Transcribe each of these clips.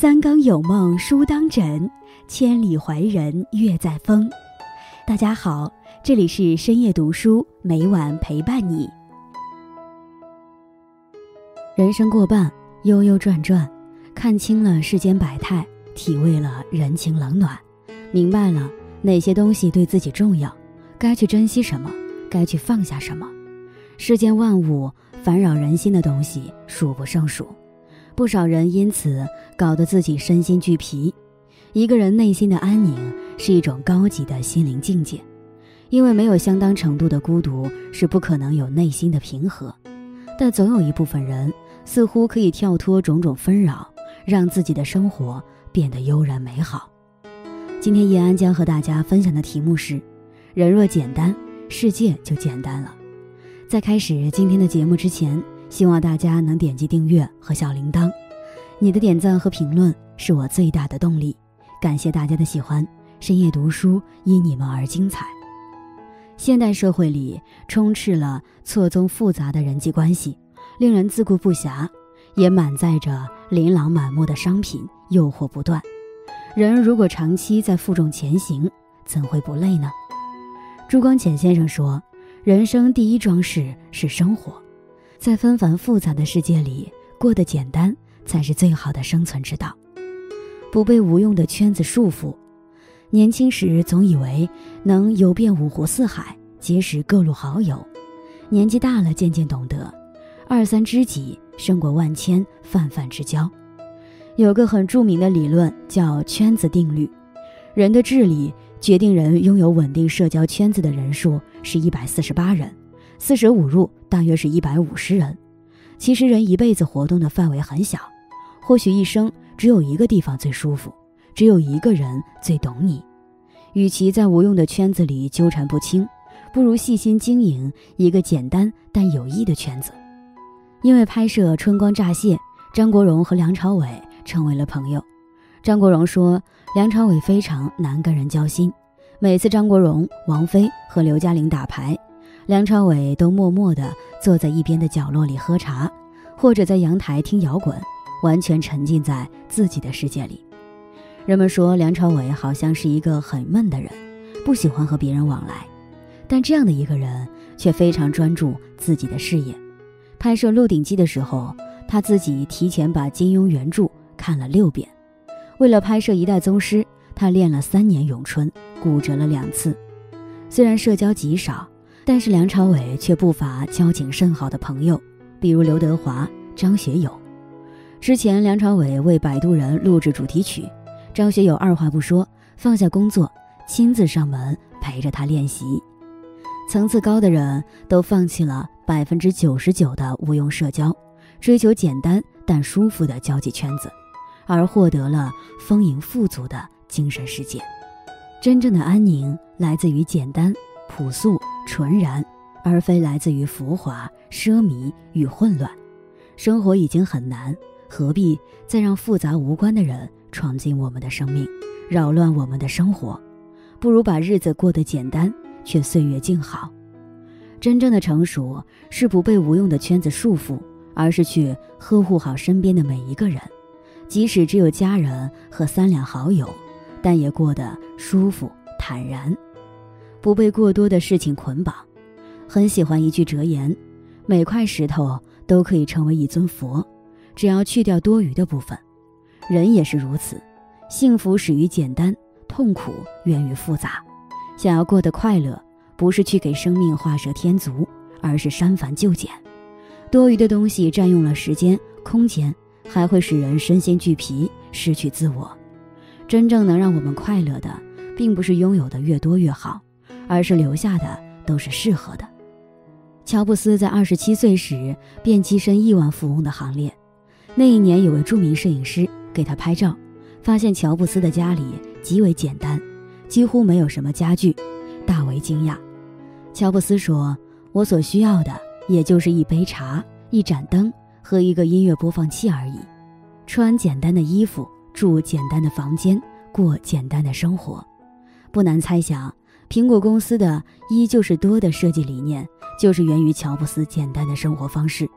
三更有梦书当枕，千里怀人月在风。大家好，这里是深夜读书，每晚陪伴你。人生过半，悠悠转转，看清了世间百态，体味了人情冷暖，明白了哪些东西对自己重要，该去珍惜什么，该去放下什么。世间万物，烦扰人心的东西数不胜数。不少人因此搞得自己身心俱疲。一个人内心的安宁是一种高级的心灵境界，因为没有相当程度的孤独，是不可能有内心的平和。但总有一部分人似乎可以跳脱种种纷扰，让自己的生活变得悠然美好。今天叶安将和大家分享的题目是：人若简单，世界就简单了。在开始今天的节目之前。希望大家能点击订阅和小铃铛，你的点赞和评论是我最大的动力。感谢大家的喜欢，深夜读书因你们而精彩。现代社会里充斥了错综复杂的人际关系，令人自顾不暇，也满载着琳琅满目的商品，诱惑不断。人如果长期在负重前行，怎会不累呢？朱光潜先生说：“人生第一桩事是生活。”在纷繁复杂的世界里，过得简单才是最好的生存之道。不被无用的圈子束缚。年轻时总以为能游遍五湖四海，结识各路好友；年纪大了，渐渐懂得，二三知己胜过万千泛泛之交。有个很著名的理论叫圈子定律，人的智力决定人拥有稳定社交圈子的人数是一百四十八人。四舍五入大约是一百五十人。其实人一辈子活动的范围很小，或许一生只有一个地方最舒服，只有一个人最懂你。与其在无用的圈子里纠缠不清，不如细心经营一个简单但有益的圈子。因为拍摄《春光乍泄》，张国荣和梁朝伟成为了朋友。张国荣说，梁朝伟非常难跟人交心，每次张国荣、王菲和刘嘉玲打牌。梁朝伟都默默地坐在一边的角落里喝茶，或者在阳台听摇滚，完全沉浸在自己的世界里。人们说梁朝伟好像是一个很闷的人，不喜欢和别人往来，但这样的一个人却非常专注自己的事业。拍摄《鹿鼎记》的时候，他自己提前把金庸原著看了六遍。为了拍摄《一代宗师》，他练了三年咏春，骨折了两次。虽然社交极少。但是梁朝伟却不乏交情甚好的朋友，比如刘德华、张学友。之前梁朝伟为《摆渡人》录制主题曲，张学友二话不说放下工作，亲自上门陪着他练习。层次高的人都放弃了百分之九十九的无用社交，追求简单但舒服的交际圈子，而获得了丰盈富足的精神世界。真正的安宁来自于简单。朴素纯然，而非来自于浮华、奢靡与混乱。生活已经很难，何必再让复杂无关的人闯进我们的生命，扰乱我们的生活？不如把日子过得简单，却岁月静好。真正的成熟是不被无用的圈子束缚，而是去呵护好身边的每一个人，即使只有家人和三两好友，但也过得舒服坦然。不被过多的事情捆绑，很喜欢一句哲言：每块石头都可以成为一尊佛，只要去掉多余的部分。人也是如此，幸福始于简单，痛苦源于复杂。想要过得快乐，不是去给生命画蛇添足，而是删繁就简。多余的东西占用了时间、空间，还会使人身心俱疲，失去自我。真正能让我们快乐的，并不是拥有的越多越好。而是留下的都是适合的。乔布斯在二十七岁时便跻身亿万富翁的行列。那一年，有位著名摄影师给他拍照，发现乔布斯的家里极为简单，几乎没有什么家具，大为惊讶。乔布斯说：“我所需要的也就是一杯茶、一盏灯和一个音乐播放器而已。穿简单的衣服，住简单的房间，过简单的生活，不难猜想。”苹果公司的一就是多的设计理念，就是源于乔布斯简单的生活方式。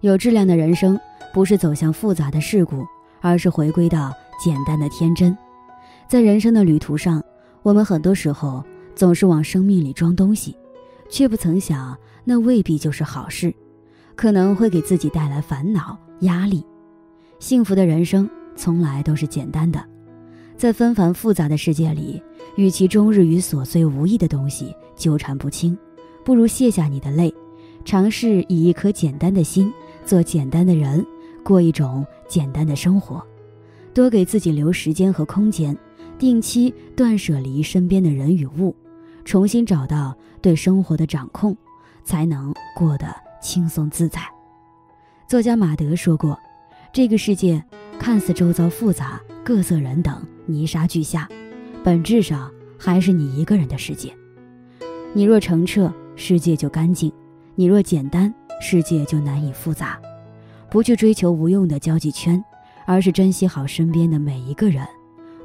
有质量的人生，不是走向复杂的事故，而是回归到简单的天真。在人生的旅途上，我们很多时候总是往生命里装东西，却不曾想那未必就是好事，可能会给自己带来烦恼压力。幸福的人生从来都是简单的，在纷繁复杂的世界里，与其终日与琐碎无益的东西纠缠不清，不如卸下你的泪，尝试以一颗简单的心做简单的人，过一种简单的生活，多给自己留时间和空间，定期断舍离身边的人与物，重新找到对生活的掌控，才能过得轻松自在。作家马德说过。这个世界看似周遭复杂、各色人等、泥沙俱下，本质上还是你一个人的世界。你若澄澈，世界就干净；你若简单，世界就难以复杂。不去追求无用的交际圈，而是珍惜好身边的每一个人，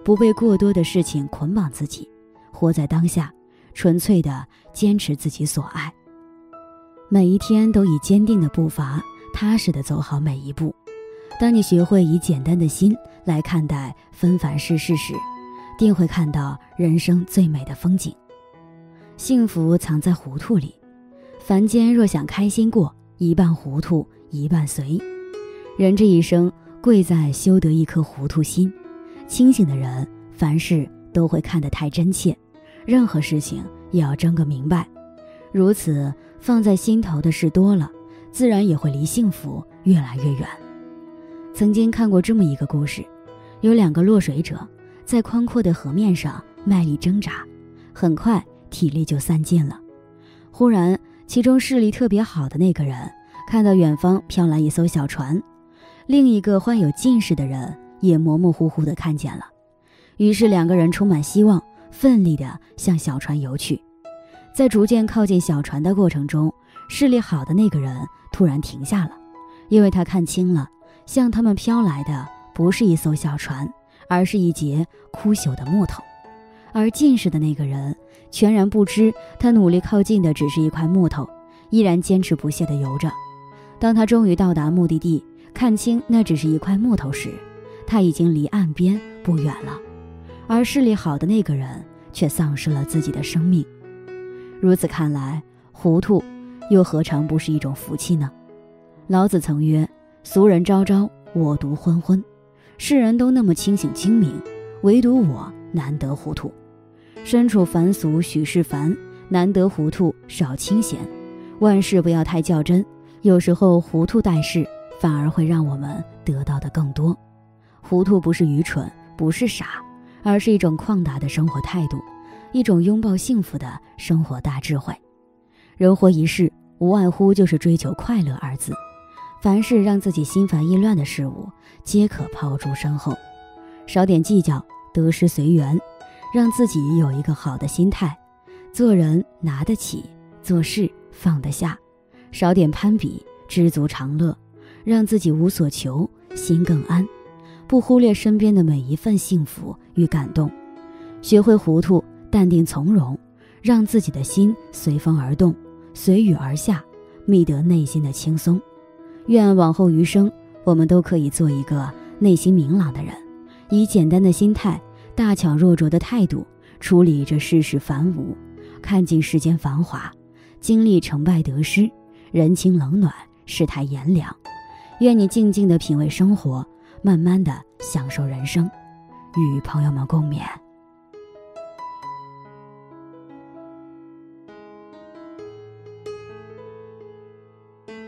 不被过多的事情捆绑自己，活在当下，纯粹的坚持自己所爱。每一天都以坚定的步伐，踏实的走好每一步。当你学会以简单的心来看待纷繁世事时，定会看到人生最美的风景。幸福藏在糊涂里，凡间若想开心过，一半糊涂一半随。人这一生，贵在修得一颗糊涂心。清醒的人，凡事都会看得太真切，任何事情也要争个明白。如此放在心头的事多了，自然也会离幸福越来越远。曾经看过这么一个故事，有两个落水者在宽阔的河面上卖力挣扎，很快体力就散尽了。忽然，其中视力特别好的那个人看到远方飘来一艘小船，另一个患有近视的人也模模糊糊地看见了。于是两个人充满希望，奋力地向小船游去。在逐渐靠近小船的过程中，视力好的那个人突然停下了，因为他看清了。向他们飘来的不是一艘小船，而是一截枯朽的木头，而近视的那个人全然不知，他努力靠近的只是一块木头，依然坚持不懈地游着。当他终于到达目的地，看清那只是一块木头时，他已经离岸边不远了，而视力好的那个人却丧失了自己的生命。如此看来，糊涂又何尝不是一种福气呢？老子曾曰。俗人昭昭，我独昏昏。世人都那么清醒精明，唯独我难得糊涂。身处凡俗许是凡，难得糊涂少清闲。万事不要太较真，有时候糊涂待事，反而会让我们得到的更多。糊涂不是愚蠢，不是傻，而是一种旷达的生活态度，一种拥抱幸福的生活大智慧。人活一世，无外乎就是追求快乐二字。凡是让自己心烦意乱的事物，皆可抛诸身后，少点计较，得失随缘，让自己有一个好的心态，做人拿得起，做事放得下，少点攀比，知足常乐，让自己无所求，心更安，不忽略身边的每一份幸福与感动，学会糊涂，淡定从容，让自己的心随风而动，随雨而下，觅得内心的轻松。愿往后余生，我们都可以做一个内心明朗的人，以简单的心态、大巧若拙的态度处理这世事繁芜，看尽世间繁华，经历成败得失、人情冷暖、世态炎凉。愿你静静的品味生活，慢慢的享受人生，与朋友们共勉。